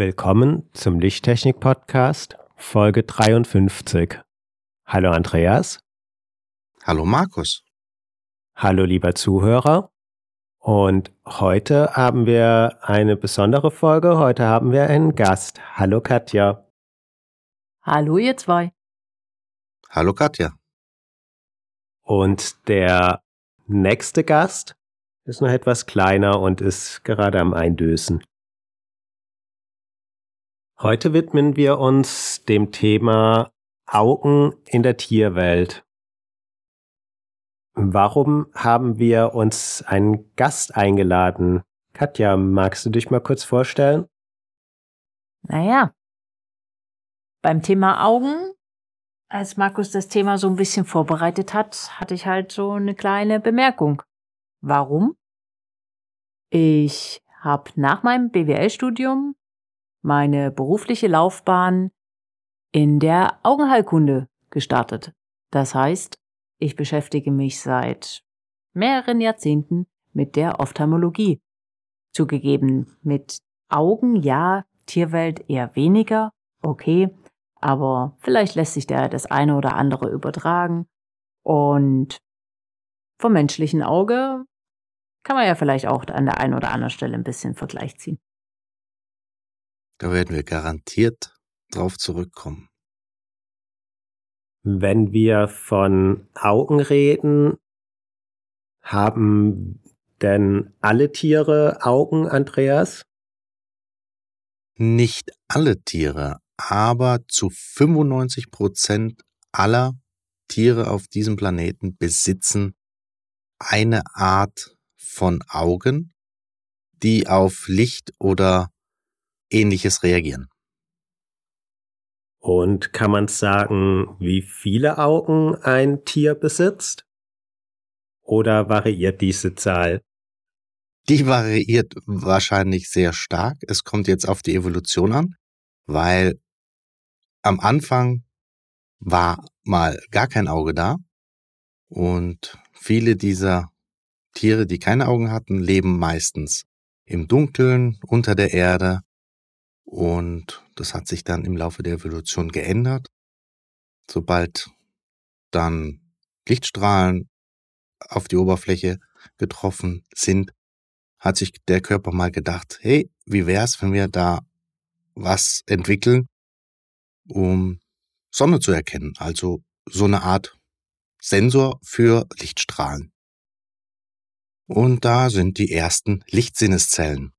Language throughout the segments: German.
Willkommen zum Lichttechnik-Podcast, Folge 53. Hallo Andreas. Hallo Markus. Hallo lieber Zuhörer. Und heute haben wir eine besondere Folge. Heute haben wir einen Gast. Hallo Katja. Hallo ihr zwei. Hallo Katja. Und der nächste Gast ist noch etwas kleiner und ist gerade am Eindösen. Heute widmen wir uns dem Thema Augen in der Tierwelt. Warum haben wir uns einen Gast eingeladen? Katja, magst du dich mal kurz vorstellen? Naja, beim Thema Augen, als Markus das Thema so ein bisschen vorbereitet hat, hatte ich halt so eine kleine Bemerkung. Warum? Ich habe nach meinem BWL-Studium meine berufliche Laufbahn in der Augenheilkunde gestartet. Das heißt, ich beschäftige mich seit mehreren Jahrzehnten mit der Ophthalmologie. Zugegeben, mit Augen ja, Tierwelt eher weniger, okay, aber vielleicht lässt sich da das eine oder andere übertragen. Und vom menschlichen Auge kann man ja vielleicht auch an der einen oder anderen Stelle ein bisschen Vergleich ziehen. Da werden wir garantiert drauf zurückkommen. Wenn wir von Augen reden, haben denn alle Tiere Augen, Andreas? Nicht alle Tiere, aber zu 95 Prozent aller Tiere auf diesem Planeten besitzen eine Art von Augen, die auf Licht oder ähnliches reagieren. Und kann man sagen, wie viele Augen ein Tier besitzt? Oder variiert diese Zahl? Die variiert wahrscheinlich sehr stark. Es kommt jetzt auf die Evolution an, weil am Anfang war mal gar kein Auge da und viele dieser Tiere, die keine Augen hatten, leben meistens im Dunkeln, unter der Erde und das hat sich dann im Laufe der Evolution geändert. Sobald dann Lichtstrahlen auf die Oberfläche getroffen sind, hat sich der Körper mal gedacht, hey, wie wär's, wenn wir da was entwickeln, um Sonne zu erkennen, also so eine Art Sensor für Lichtstrahlen. Und da sind die ersten Lichtsinneszellen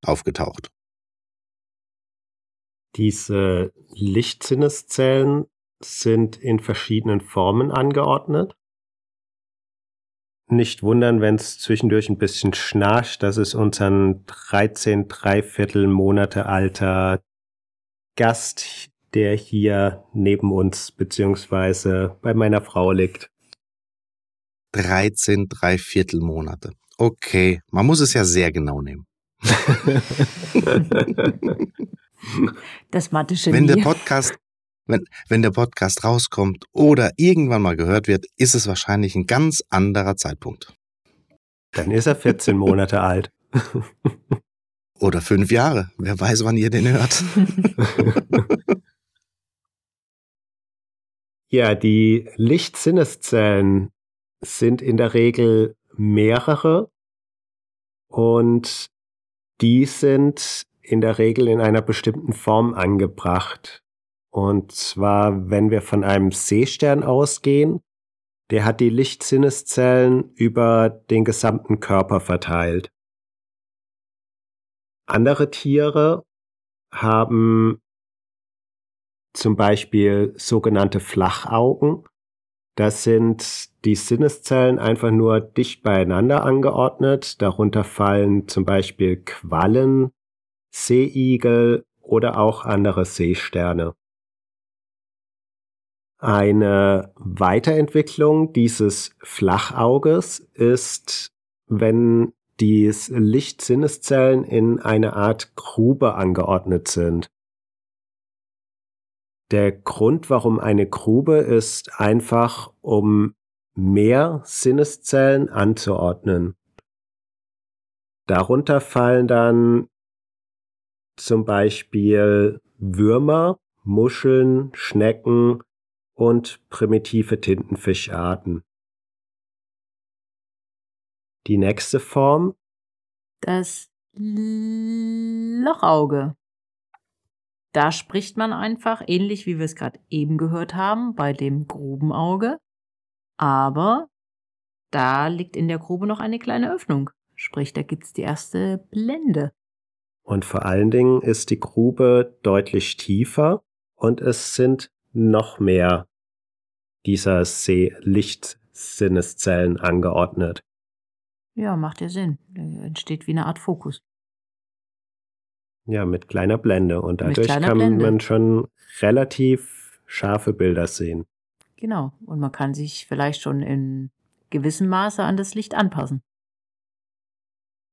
aufgetaucht. Diese Lichtsinneszellen sind in verschiedenen Formen angeordnet. Nicht wundern, wenn es zwischendurch ein bisschen schnarcht. Das ist unseren 13 Dreiviertel Monate alter Gast, der hier neben uns beziehungsweise bei meiner Frau liegt. 13 Dreiviertel Monate. Okay, man muss es ja sehr genau nehmen. Das mathe Wenn der Podcast, wenn, wenn der Podcast rauskommt oder irgendwann mal gehört wird, ist es wahrscheinlich ein ganz anderer Zeitpunkt. Dann ist er 14 Monate alt. Oder fünf Jahre. Wer weiß, wann ihr den hört. ja, die Lichtsinneszellen sind in der Regel mehrere und die sind in der Regel in einer bestimmten Form angebracht. Und zwar, wenn wir von einem Seestern ausgehen, der hat die Lichtsinneszellen über den gesamten Körper verteilt. Andere Tiere haben zum Beispiel sogenannte Flachaugen. Das sind die Sinneszellen einfach nur dicht beieinander angeordnet. Darunter fallen zum Beispiel Quallen, Seeigel oder auch andere Seesterne. Eine Weiterentwicklung dieses Flachauges ist, wenn die Lichtsinneszellen in eine Art Grube angeordnet sind. Der Grund, warum eine Grube ist, einfach um mehr Sinneszellen anzuordnen. Darunter fallen dann zum Beispiel Würmer, Muscheln, Schnecken und primitive Tintenfischarten. Die nächste Form? Das Lochauge. Da spricht man einfach, ähnlich wie wir es gerade eben gehört haben, bei dem Grubenauge. Aber da liegt in der Grube noch eine kleine Öffnung. Sprich, da gibt's die erste Blende. Und vor allen Dingen ist die Grube deutlich tiefer und es sind noch mehr dieser Lichtsinneszellen angeordnet. Ja, macht ja Sinn. Entsteht wie eine Art Fokus. Ja, mit kleiner Blende. Und dadurch kann Blende. man schon relativ scharfe Bilder sehen. Genau. Und man kann sich vielleicht schon in gewissem Maße an das Licht anpassen.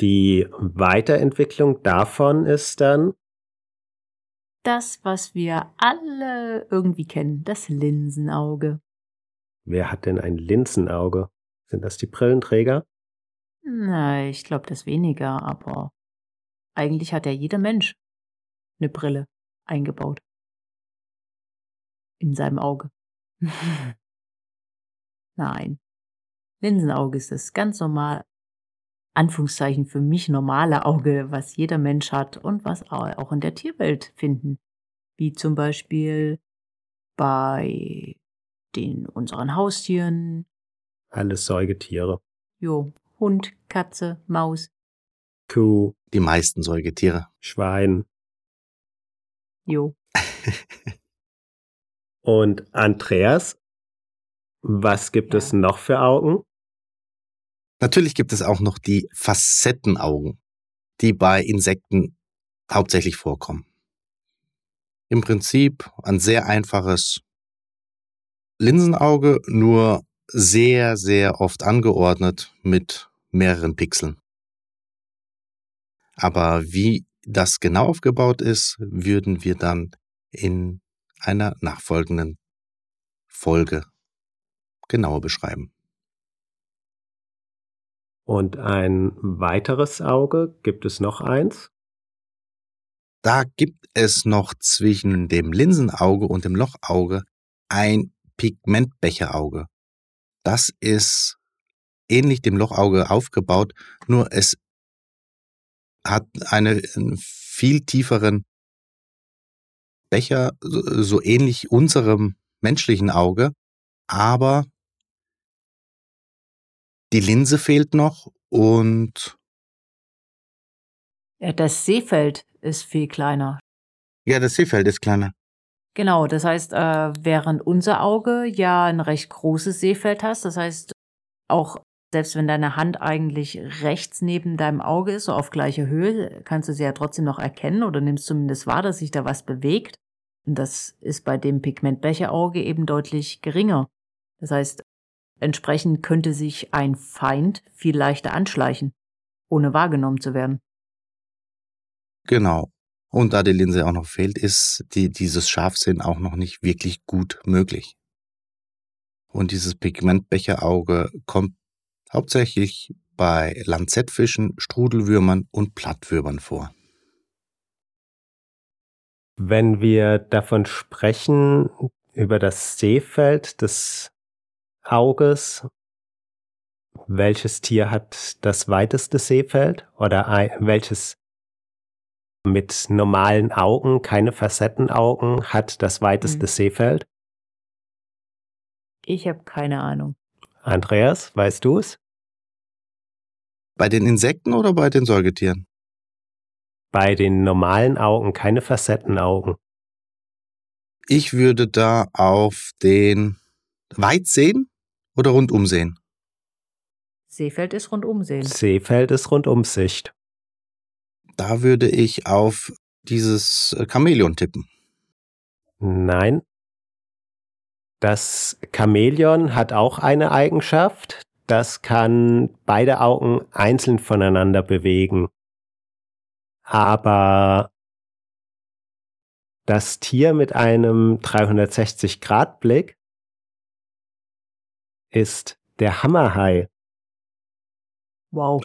Die Weiterentwicklung davon ist dann das, was wir alle irgendwie kennen, das Linsenauge. Wer hat denn ein Linsenauge? Sind das die Brillenträger? Na, ich glaube das weniger, aber eigentlich hat ja jeder Mensch eine Brille eingebaut. In seinem Auge. Nein. Linsenauge ist das ganz normal, Anführungszeichen für mich normale Auge, was jeder Mensch hat und was auch in der Tierwelt finden. Wie zum Beispiel bei den unseren Haustieren. Alles Säugetiere. Jo, Hund, Katze, Maus. Kuh. Die meisten Säugetiere. Schwein. Jo. Und Andreas, was gibt ja. es noch für Augen? Natürlich gibt es auch noch die Facettenaugen, die bei Insekten hauptsächlich vorkommen. Im Prinzip ein sehr einfaches Linsenauge, nur sehr, sehr oft angeordnet mit mehreren Pixeln. Aber wie das genau aufgebaut ist, würden wir dann in einer nachfolgenden Folge genauer beschreiben. Und ein weiteres Auge, gibt es noch eins? Da gibt es noch zwischen dem Linsenauge und dem Lochauge ein Pigmentbecherauge. Das ist ähnlich dem Lochauge aufgebaut, nur es hat einen viel tieferen Becher, so ähnlich unserem menschlichen Auge, aber die Linse fehlt noch und ja, das Seefeld ist viel kleiner. Ja, das Seefeld ist kleiner. Genau, das heißt, äh, während unser Auge ja ein recht großes Seefeld hast, das heißt, auch selbst wenn deine Hand eigentlich rechts neben deinem Auge ist, so auf gleicher Höhe, kannst du sie ja trotzdem noch erkennen oder nimmst zumindest wahr, dass sich da was bewegt. Und das ist bei dem Pigmentbecherauge eben deutlich geringer. Das heißt, entsprechend könnte sich ein Feind viel leichter anschleichen, ohne wahrgenommen zu werden. Genau. Und da die Linse auch noch fehlt, ist die, dieses Scharfsinn auch noch nicht wirklich gut möglich. Und dieses Pigmentbecherauge kommt hauptsächlich bei Lanzettfischen, Strudelwürmern und Plattwürmern vor. Wenn wir davon sprechen, über das Seefeld des Auges, welches Tier hat das weiteste Seefeld oder welches mit normalen Augen, keine Facettenaugen, hat das weiteste hm. Seefeld? Ich habe keine Ahnung. Andreas, weißt du es? Bei den Insekten oder bei den Säugetieren? Bei den normalen Augen, keine Facettenaugen. Ich würde da auf den Weitsehen oder Rundumsehen? Seefeld ist Rundumsehen. Seefeld ist Rundumsicht. Da würde ich auf dieses äh, Chamäleon tippen. Nein. Das Chamäleon hat auch eine Eigenschaft. Das kann beide Augen einzeln voneinander bewegen. Aber das Tier mit einem 360-Grad-Blick ist der Hammerhai. Wow.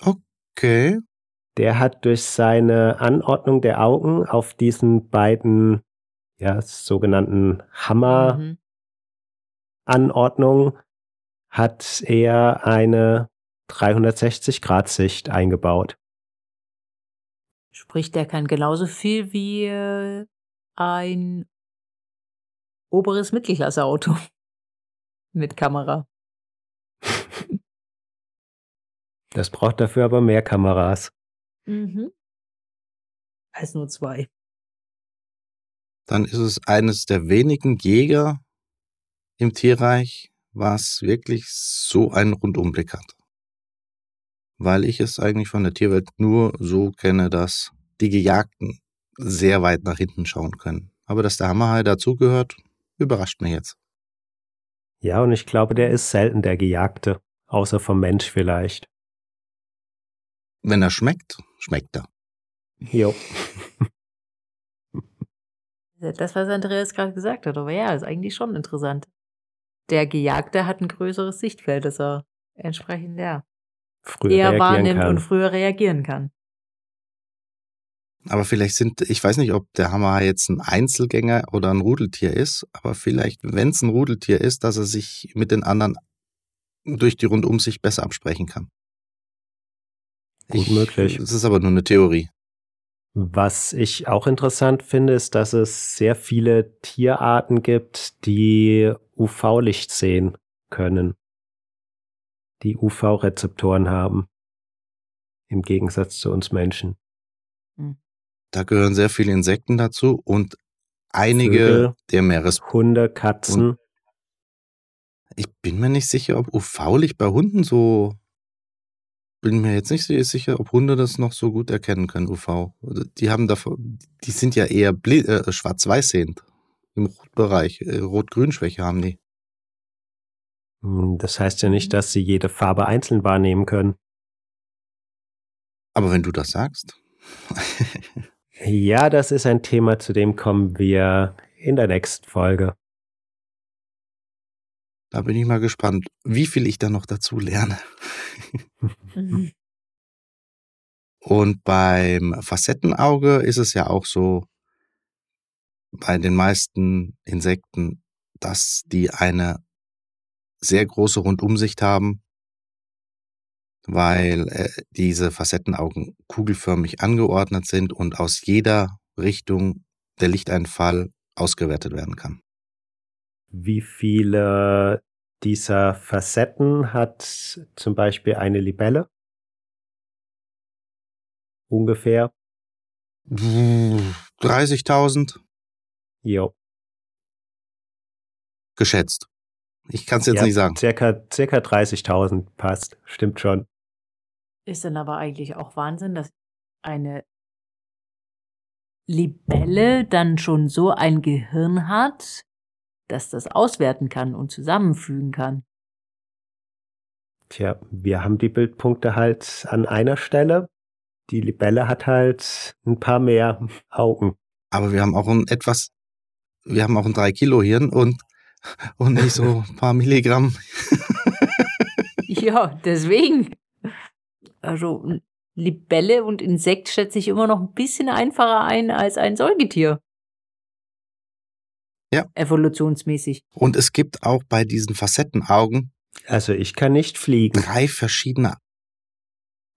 Okay. Der hat durch seine Anordnung der Augen auf diesen beiden ja, sogenannten Mhm. Hammer-Anordnungen hat er eine 360-Grad-Sicht eingebaut. Sprich, der kann genauso viel wie äh, ein oberes Mittelklasse-Auto mit Kamera. Das braucht dafür aber mehr Kameras. Mhm. Als nur zwei. Dann ist es eines der wenigen Jäger im Tierreich, was wirklich so einen Rundumblick hat. Weil ich es eigentlich von der Tierwelt nur so kenne, dass die Gejagten sehr weit nach hinten schauen können. Aber dass der Hammerhai dazugehört, überrascht mich jetzt. Ja, und ich glaube, der ist selten der Gejagte. Außer vom Mensch vielleicht. Wenn er schmeckt, schmeckt er. Jo. Das, was Andreas gerade gesagt hat, aber ja, ist eigentlich schon interessant. Der Gejagte hat ein größeres Sichtfeld, dass er entsprechend ja Früher eher wahrnimmt kann. und früher reagieren kann. Aber vielleicht sind, ich weiß nicht, ob der Hammerhai jetzt ein Einzelgänger oder ein Rudeltier ist, aber vielleicht, wenn es ein Rudeltier ist, dass er sich mit den anderen durch die Rundumsicht besser absprechen kann. Gut möglich. Es ist aber nur eine Theorie. Was ich auch interessant finde, ist, dass es sehr viele Tierarten gibt, die UV-Licht sehen können. Die UV-Rezeptoren haben. Im Gegensatz zu uns Menschen. Da gehören sehr viele Insekten dazu und einige Vögel. der Meeres. Hunde, Katzen. Ich bin mir nicht sicher, ob UV-Licht bei Hunden so. Bin mir jetzt nicht so sicher, ob Hunde das noch so gut erkennen können, UV. Die haben davon, die sind ja eher äh, schwarz-weiß sehend. Im Rotbereich. Äh, Rot-Grün-Schwäche haben die. Hm, Das heißt ja nicht, dass sie jede Farbe einzeln wahrnehmen können. Aber wenn du das sagst. Ja, das ist ein Thema, zu dem kommen wir in der nächsten Folge. Da bin ich mal gespannt, wie viel ich da noch dazu lerne. Mhm. Und beim Facettenauge ist es ja auch so, bei den meisten Insekten, dass die eine sehr große Rundumsicht haben, weil äh, diese Facettenaugen kugelförmig angeordnet sind und aus jeder Richtung der Lichteinfall ausgewertet werden kann. Wie viele dieser Facetten hat zum Beispiel eine Libelle? Ungefähr. 30.000 Jo. geschätzt. Ich kann es jetzt Ja, nicht sagen. Circa, circa 30.000 passt. Stimmt schon. Ist dann aber eigentlich auch Wahnsinn, dass eine Libelle dann schon so ein Gehirn hat, dass das auswerten kann und zusammenfügen kann. Tja, wir haben die Bildpunkte halt an einer Stelle. Die Libelle hat halt ein paar mehr Augen. Aber wir haben auch ein etwas, wir haben auch ein 3 Kilo Hirn und, und nicht so ein paar Milligramm. Ja, deswegen. Also Libelle und Insekt schätze ich immer noch ein bisschen einfacher ein als ein Säugetier. Ja. Evolutionsmäßig. Und es gibt auch bei diesen Facettenaugen Also ich kann nicht fliegen. drei verschiedene.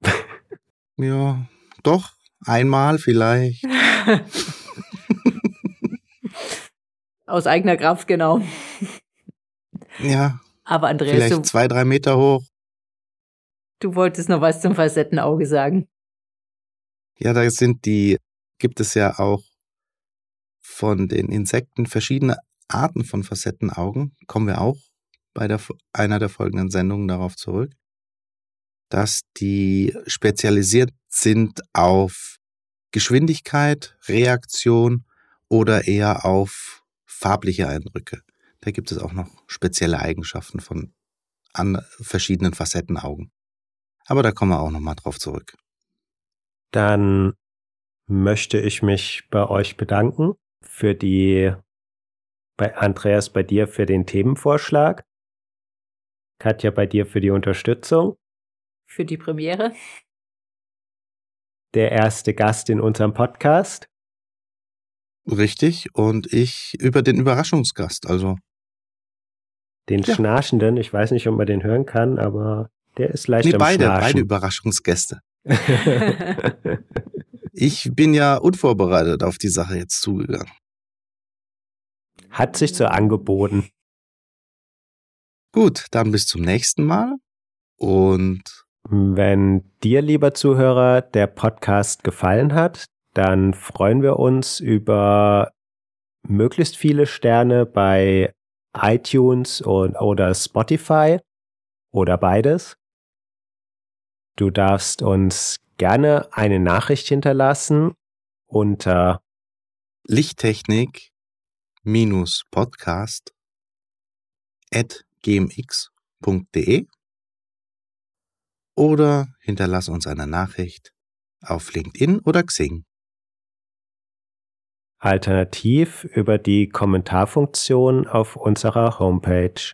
ja, doch, einmal vielleicht. Aus eigener Kraft, genau. Ja, Aber Andreas, vielleicht du, zwei, drei Meter hoch. du wolltest noch was zum Facettenauge sagen. Ja, da sind die, gibt es ja auch von den Insekten verschiedene Arten von Facettenaugen. Kommen wir auch bei der, einer der folgenden Sendungen darauf zurück, dass die spezialisiert sind auf Geschwindigkeit, Reaktion oder eher auf farbliche Eindrücke. Da gibt es auch noch spezielle Eigenschaften von an verschiedenen Facettenaugen. Aber da kommen wir auch nochmal drauf zurück. Dann möchte ich mich bei euch bedanken für die, bei Andreas, bei dir für den Themenvorschlag. Katja, bei dir für die Unterstützung. Für die Premiere. Der erste Gast in unserem Podcast. Richtig, und ich über den Überraschungsgast, also. Den ja. Schnarchenden, ich weiß nicht, ob man den hören kann, aber der ist leicht nee, am beide, Schnarchen. beide Überraschungsgäste. ich bin ja unvorbereitet auf die Sache jetzt zugegangen. Hat sich so angeboten. Gut, dann bis zum nächsten Mal und wenn dir, lieber Zuhörer, der Podcast gefallen hat, dann freuen wir uns über möglichst viele Sterne bei iTunes und, oder Spotify oder beides. Du darfst uns gerne eine Nachricht hinterlassen unter Lichttechnik-podcast at gmx.de oder hinterlass uns eine Nachricht auf LinkedIn oder Xing. Alternativ über die Kommentarfunktion auf unserer Homepage.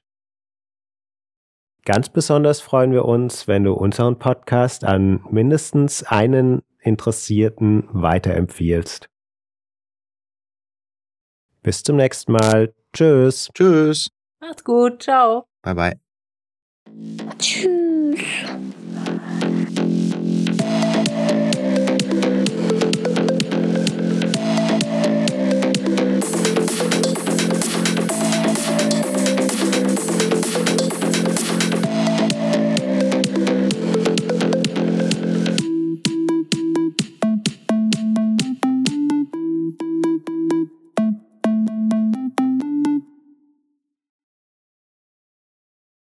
Ganz besonders freuen wir uns, wenn du unseren Podcast an mindestens einen Interessierten weiterempfiehlst. Bis zum nächsten Mal. Tschüss. Tschüss. Macht's gut. Ciao. Bye bye. Tschüss.